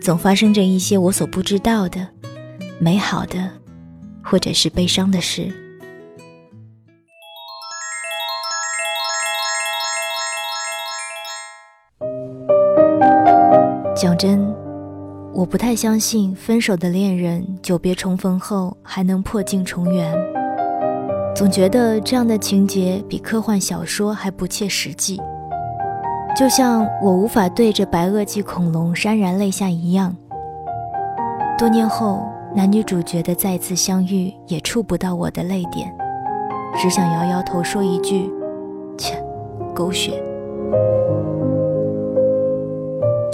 总发生着一些我所不知道的美好的，或者是悲伤的事。讲真，我不太相信分手的恋人久别重逢后还能破镜重圆。总觉得这样的情节比科幻小说还不切实际。就像我无法对着白垩纪恐龙潸然泪下一样，多年后男女主角的再次相遇也触不到我的泪点，只想摇摇头说一句：“切，狗血。”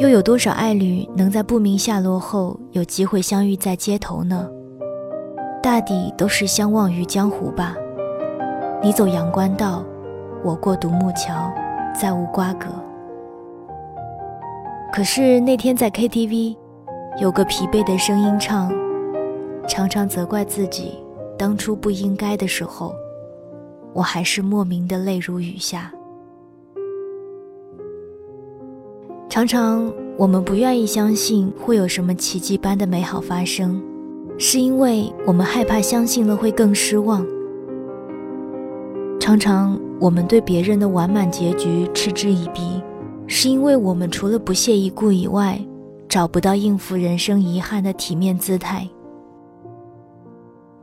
又有多少爱侣能在不明下落后有机会相遇在街头呢？大抵都是相忘于江湖吧。你走阳关道，我过独木桥，再无瓜葛。可是那天在 KTV，有个疲惫的声音唱，常常责怪自己当初不应该的时候，我还是莫名的泪如雨下。常常我们不愿意相信会有什么奇迹般的美好发生，是因为我们害怕相信了会更失望。常常我们对别人的完满结局嗤之以鼻。是因为我们除了不屑一顾以外，找不到应付人生遗憾的体面姿态。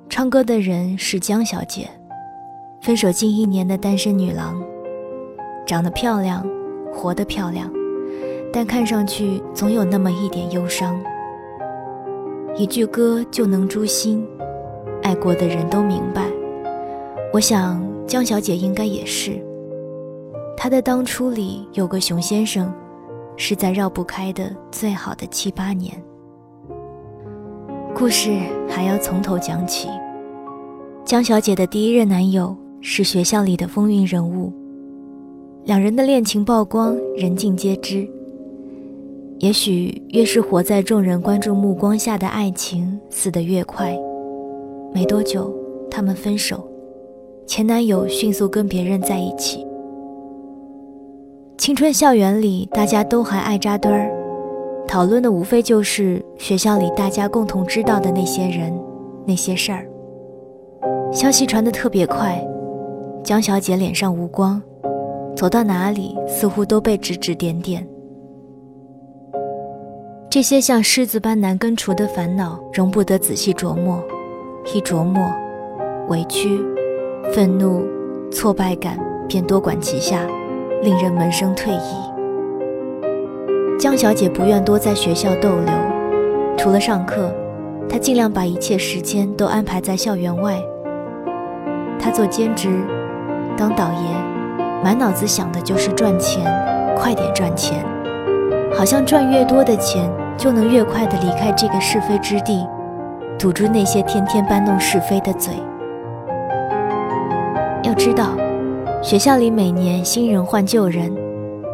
唱歌的人是江小姐，分手近一年的单身女郎，长得漂亮，活得漂亮，但看上去总有那么一点忧伤。一句歌就能诛心，爱过的人都明白。我想江小姐应该也是。他的当初里有个熊先生，是在绕不开的最好的七八年。故事还要从头讲起。江小姐的第一任男友是学校里的风云人物，两人的恋情曝光，人尽皆知。也许越是活在众人关注目光下的爱情，死得越快。没多久，他们分手，前男友迅速跟别人在一起。青春校园里，大家都还爱扎堆儿，讨论的无非就是学校里大家共同知道的那些人、那些事儿。消息传得特别快，江小姐脸上无光，走到哪里似乎都被指指点点。这些像狮子般难根除的烦恼，容不得仔细琢磨，一琢磨，委屈、愤怒、挫败感便多管齐下。令人门生退意。江小姐不愿多在学校逗留，除了上课，她尽量把一切时间都安排在校园外。她做兼职，当导爷，满脑子想的就是赚钱，快点赚钱，好像赚越多的钱，就能越快的离开这个是非之地，堵住那些天天搬弄是非的嘴。要知道。学校里每年新人换旧人，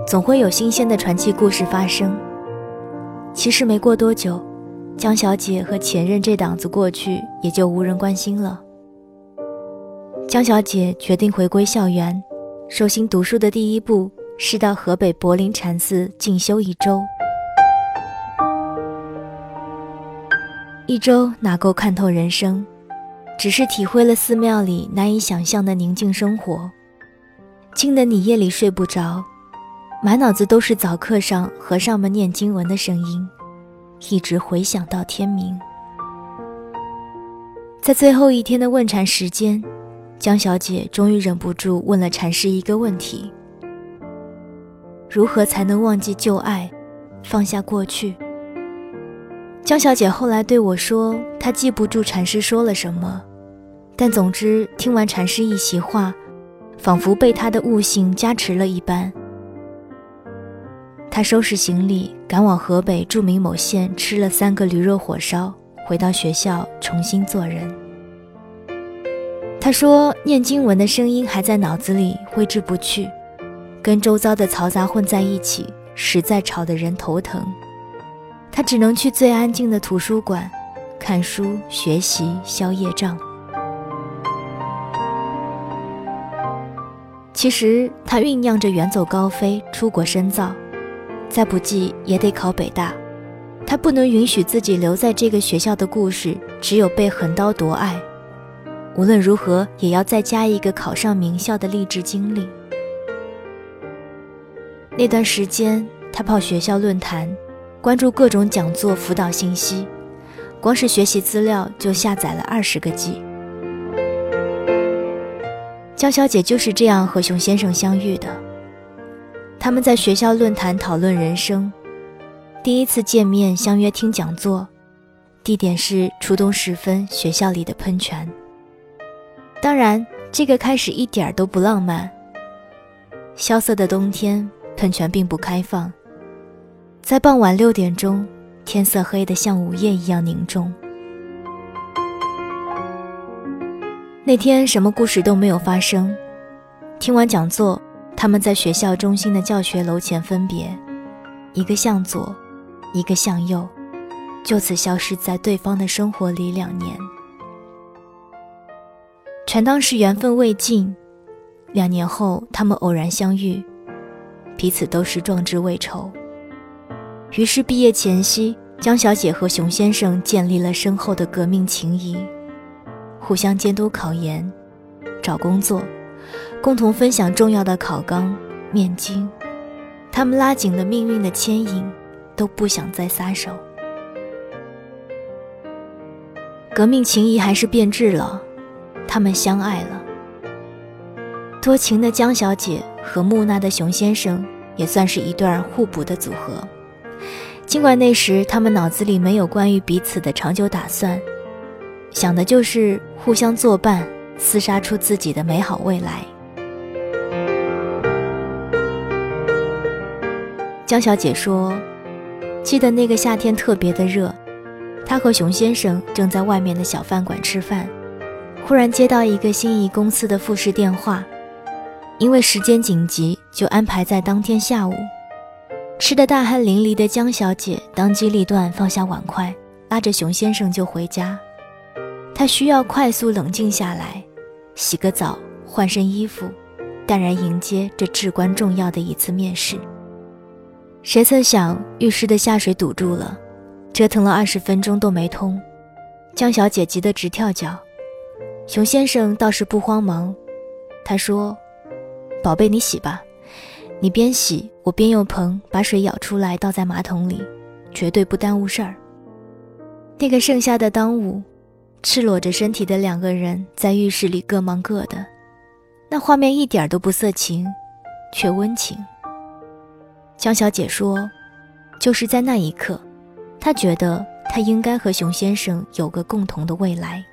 总会有新鲜的传奇故事发生。其实没过多久，江小姐和前任这档子过去，也就无人关心了。江小姐决定回归校园，收心读书的第一步是到河北柏林禅寺进修一周。一周哪够看透人生，只是体会了寺庙里难以想象的宁静生活。惊得你夜里睡不着，满脑子都是早课上和尚们念经文的声音，一直回响到天明。在最后一天的问禅时间，江小姐终于忍不住问了禅师一个问题：如何才能忘记旧爱，放下过去？江小姐后来对我说，她记不住禅师说了什么，但总之听完禅师一席话，仿佛被他的悟性加持了一般。他收拾行李，赶往河北著名某县，吃了三个驴肉火烧。回到学校重新做人。他说：“念经文的声音还在脑子里挥之不去，跟周遭的嘈杂混在一起，实在吵得人头疼。他只能去最安静的图书馆，看书学习消业障。其实他酝酿着远走高飞，出国深造，再不济也得考北大。”他不能允许自己留在这个学校的故事只有被横刀夺爱，无论如何也要再加一个考上名校的励志经历。那段时间，他泡学校论坛，关注各种讲座辅导信息，光是学习资料就下载了二十个 G。江小姐就是这样和熊先生相遇的，他们在学校论坛讨论人生。第一次见面，相约听讲座，地点是初冬时分学校里的喷泉。当然，这个开始一点都不浪漫。萧瑟的冬天，喷泉并不开放。在傍晚六点钟，天色黑得像午夜一样凝重。那天什么故事都没有发生。听完讲座，他们在学校中心的教学楼前分别，一个向左。一个向右，就此消失在对方的生活里两年，全当是缘分未尽。两年后，他们偶然相遇，彼此都是壮志未酬。于是毕业前夕，江小姐和熊先生建立了深厚的革命情谊，互相监督考研、找工作，共同分享重要的考纲、面经。他们拉紧了命运的牵引。都不想再撒手。革命情谊还是变质了，他们相爱了。多情的江小姐和木讷的熊先生也算是一对互补的组合。尽管那时他们脑子里没有关于彼此的长久打算，想的就是互相作伴，厮杀出自己的美好未来。江小姐说。记得那个夏天特别的热，她和熊先生正在外面的小饭馆吃饭，忽然接到一个心仪公司的复试电话，因为时间紧急，就安排在当天下午。吃的大汗淋漓的江小姐当机立断放下碗筷，拉着熊先生就回家。他需要快速冷静下来，洗个澡，换身衣服，淡然迎接这至关重要的一次面试。谁曾想浴室的下水堵住了，折腾了二十分钟都没通，江小姐急得直跳脚。熊先生倒是不慌忙，他说：“宝贝，你洗吧，你边洗我边用盆把水舀出来倒在马桶里，绝对不耽误事儿。”那个盛夏的当午，赤裸着身体的两个人在浴室里各忙各的，那画面一点都不色情，却温情。江小姐说：“就是在那一刻，她觉得她应该和熊先生有个共同的未来。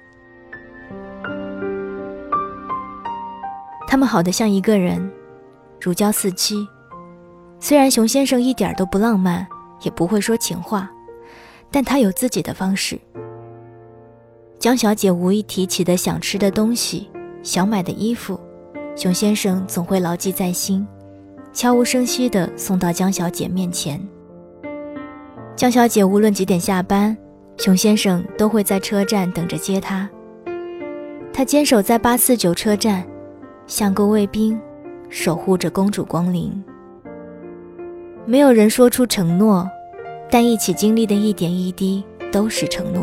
他们好得像一个人，如胶似漆。虽然熊先生一点都不浪漫，也不会说情话，但他有自己的方式。江小姐无意提起的想吃的东西、想买的衣服，熊先生总会牢记在心。”悄无声息地送到江小姐面前。江小姐无论几点下班，熊先生都会在车站等着接她。他坚守在八四九车站，像个卫兵，守护着公主光临。没有人说出承诺，但一起经历的一点一滴都是承诺。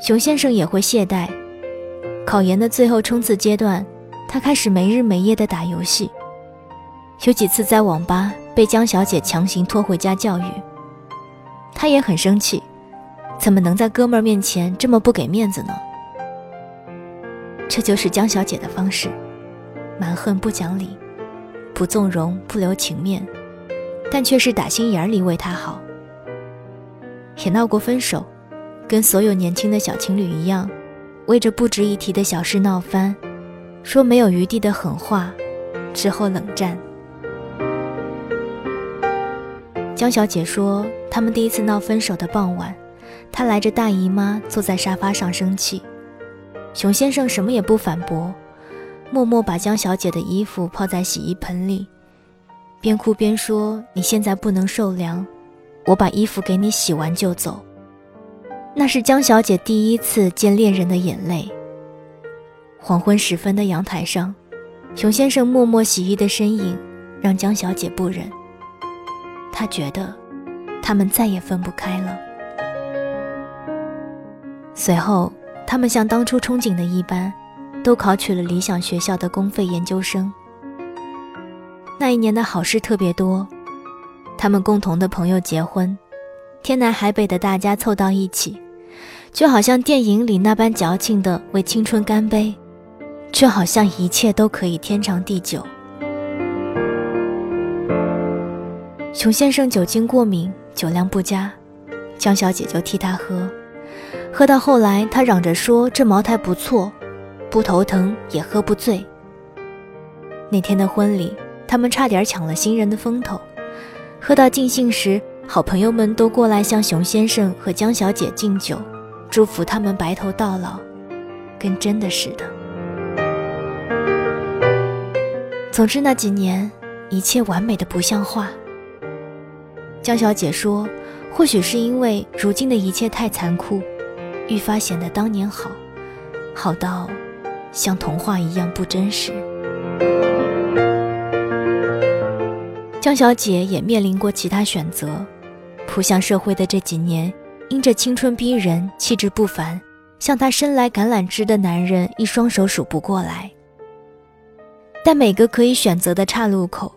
熊先生也会懈怠，考研的最后冲刺阶段。他开始没日没夜的打游戏，有几次在网吧被江小姐强行拖回家教育。他也很生气，怎么能在哥们儿面前这么不给面子呢？这就是江小姐的方式，蛮横不讲理，不纵容不留情面，但却是打心眼里为他好。也闹过分手，跟所有年轻的小情侣一样，为着不值一提的小事闹翻，说没有余地的狠话，之后冷战。江小姐说，他们第一次闹分手的傍晚，她来着大姨妈，坐在沙发上生气。熊先生什么也不反驳，默默把江小姐的衣服泡在洗衣盆里，边哭边说：“你现在不能受凉，我把衣服给你洗完就走。”那是江小姐第一次见恋人的眼泪。黄昏时分的阳台上，熊先生默默洗衣的身影让江小姐不忍。她觉得，他们再也分不开了。随后。他们像当初憧憬的一般，都考取了理想学校的公费研究生。那一年的好事特别多，他们共同的朋友结婚，天南海北的大家凑到一起，就好像电影里那般矫情的为青春干杯，就好像一切都可以天长地久。熊先生酒精过敏，酒量不佳，江小姐就替他喝。喝到后来，他嚷着说：“这茅台不错，不头疼也喝不醉。”那天的婚礼，他们差点抢了新人的风头。喝到尽兴时，好朋友们都过来向熊先生和江小姐敬酒，祝福他们白头到老，跟真的似的。总之那几年，一切完美的不像话。江小姐说：“或许是因为如今的一切太残酷。”愈发显得当年好，好到像童话一样不真实。江小姐也面临过其他选择，扑向社会的这几年，因着青春逼人、气质不凡，向她伸来橄榄枝的男人一双手数不过来。但每个可以选择的岔路口，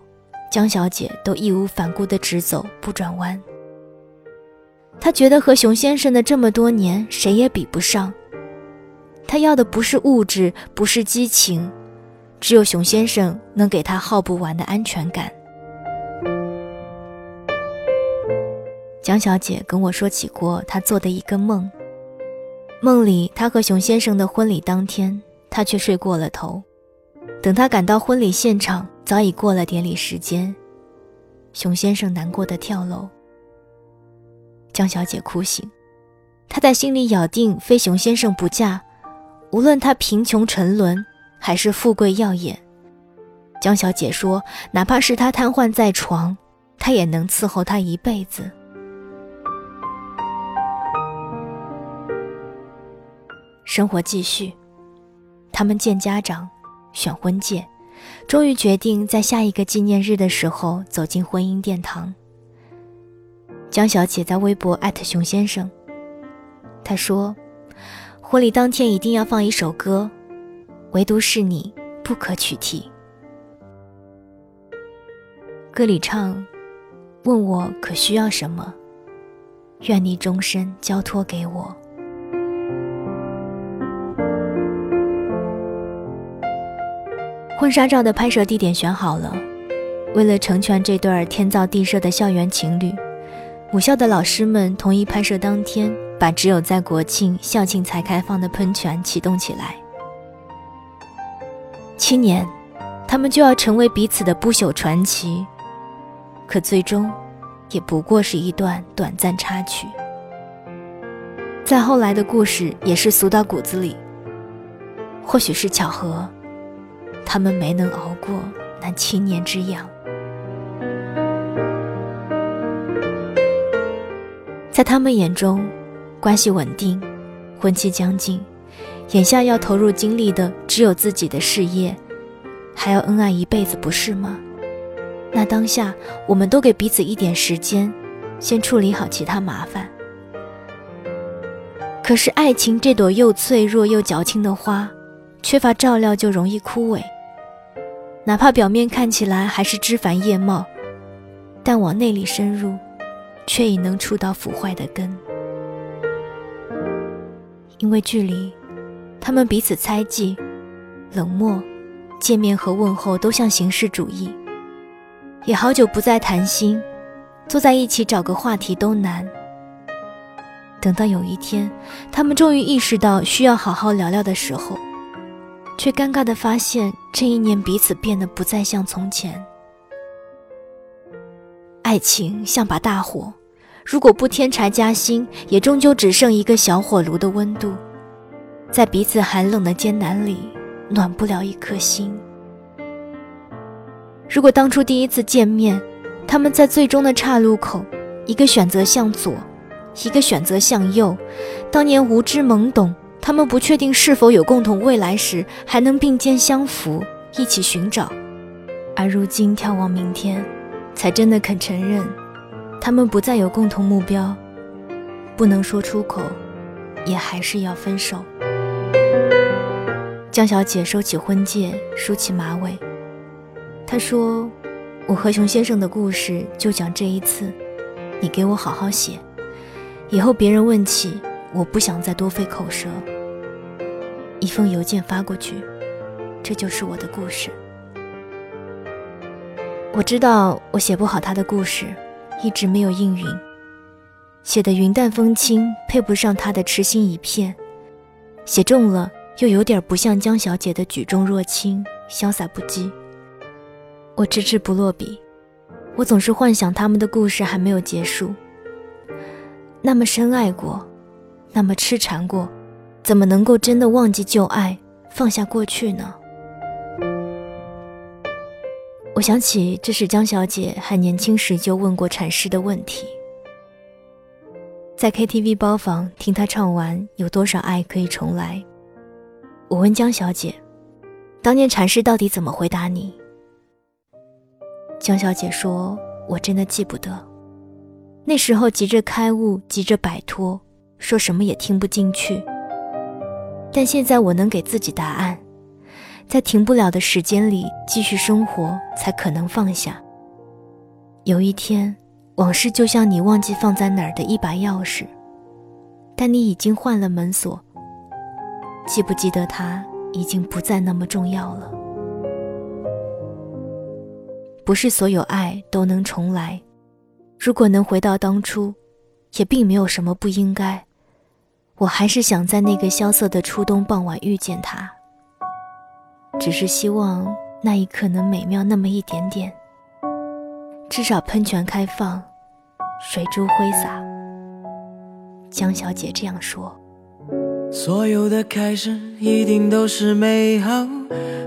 江小姐都义无反顾地直走，不转弯。他觉得和熊先生的这么多年，谁也比不上。他要的不是物质，不是激情，只有熊先生能给他耗不完的安全感。江小姐跟我说起过她做的一个梦，梦里她和熊先生的婚礼当天，她却睡过了头。等她赶到婚礼现场，早已过了典礼时间。熊先生难过的跳楼。江小姐哭醒，她在心里咬定非熊先生不嫁，无论他贫穷沉沦还是富贵耀眼。江小姐说，哪怕是他瘫痪在床，她也能伺候他一辈子。生活继续，他们见家长，选婚戒，终于决定在下一个纪念日的时候走进婚姻殿堂。江小姐在微博艾特熊先生，她说：“婚礼当天一定要放一首歌，唯独是你不可取替。”歌里唱：“问我可需要什么，愿你终身交托给我。”婚纱照的拍摄地点选好了，为了成全这对天造地设的校园情侣。母校的老师们同意拍摄当天把只有在国庆、校庆才开放的喷泉启动起来。七年，他们就要成为彼此的不朽传奇，可最终，也不过是一段短暂插曲。再后来的故事也是俗到骨子里。或许是巧合，他们没能熬过那七年之痒。在他们眼中，关系稳定，婚期将近，眼下要投入精力的只有自己的事业，还要恩爱一辈子，不是吗？那当下，我们都给彼此一点时间，先处理好其他麻烦。可是，爱情这朵又脆弱又矫情的花，缺乏照料就容易枯萎。哪怕表面看起来还是枝繁叶茂，但往内里深入。却已能触到腐坏的根。因为距离，他们彼此猜忌、冷漠，见面和问候都像形式主义。也好久不再谈心，坐在一起找个话题都难。等到有一天，他们终于意识到需要好好聊聊的时候，却尴尬地发现这一年彼此变得不再像从前。爱情像把大火，如果不添柴加薪，也终究只剩一个小火炉的温度，在彼此寒冷的艰难里，暖不了一颗心。如果当初第一次见面，他们在最终的岔路口，一个选择向左。一个选择向右，当年无知懵懂，他们不确定是否有共同未来时，还能并肩相扶，一起寻找；而如今眺望明天，才真的肯承认，他们不再有共同目标，不能说出口，也还是要分手。江小姐收起婚戒，梳起马尾，她说：“我和熊先生的故事就讲这一次，你给我好好写。”以后别人问起，我不想再多费口舌。一封邮件发过去，这就是我的故事。我知道我写不好他的故事，一直没有应允，写的云淡风轻，配不上他的痴心一片；写重了，又有点不像江小姐的举重若轻、潇洒不羁。我迟迟不落笔，我总是幻想他们的故事还没有结束。那么深爱过，那么痴缠过，怎么能够真的忘记旧爱，放下过去呢？我想起这是江小姐还年轻时就问过禅师的问题。在 KTV 包房听他唱完《有多少爱可以重来》，我问江小姐，当年禅师到底怎么回答你？江小姐说：“我真的记不得。”那时候急着开悟，急着摆脱，说什么也听不进去。但现在我能给自己答案，在停不了的时间里继续生活，才可能放下。有一天，往事就像你忘记放在哪儿的一把钥匙，但你已经换了门锁。记不记得它，已经不再那么重要了。不是所有爱都能重来。如果能回到当初，也并没有什么不应该。我还是想在那个萧瑟的初冬傍晚遇见他，只是希望那一刻能美妙那么一点点。至少喷泉开放，水珠挥洒。江小姐这样说。所有的开始一定都是美好，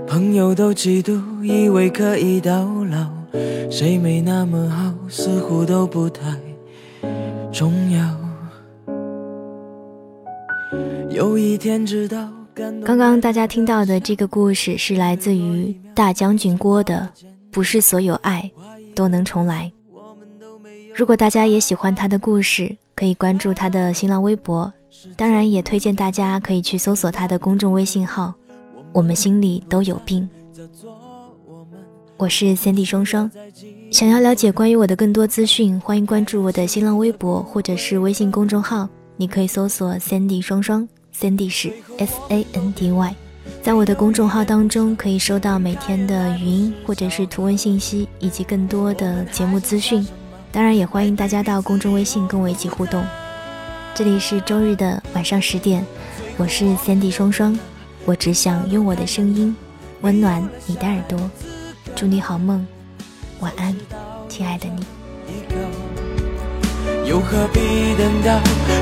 朋友都嫉妒，以为可以到老。谁没那么好，似乎都不太重要。有一天知道。刚刚大家听到的这个故事是来自于大将军郭的，不是所有爱都能重来。如果大家也喜欢他的故事，可以关注他的新浪微博，当然也推荐大家可以去搜索他的公众微信号。我们心里都有病。我是三 D 双双，想要了解关于我的更多资讯，欢迎关注我的新浪微博或者是微信公众号。你可以搜索三 D 双双，三 D 是 S A N D Y。在我的公众号当中，可以收到每天的语音或者是图文信息，以及更多的节目资讯。当然，也欢迎大家到公众微信跟我一起互动。这里是周日的晚上十点，我是三 D 双双，我只想用我的声音温暖你的耳朵。祝你好梦，晚安，亲爱的你。又何必等到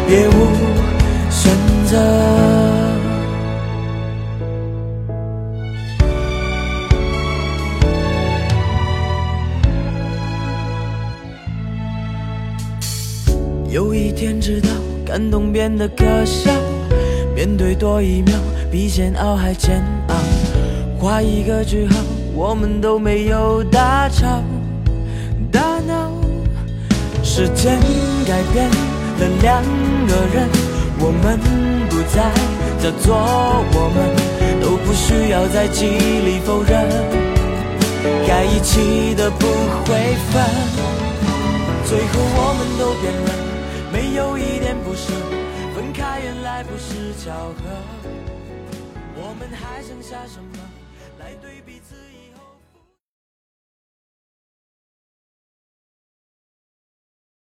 别无择？有一天知道，感动变得可笑，面对多一秒，比煎熬还煎熬，画一个句号。我们都没有大吵大闹，时间改变了两个人，我们不再叫做我们，都不需要再极力否认，该一起的不会分，最后我们都变了，没有一点不舍，分开原来。不是巧合。我们还剩下什么？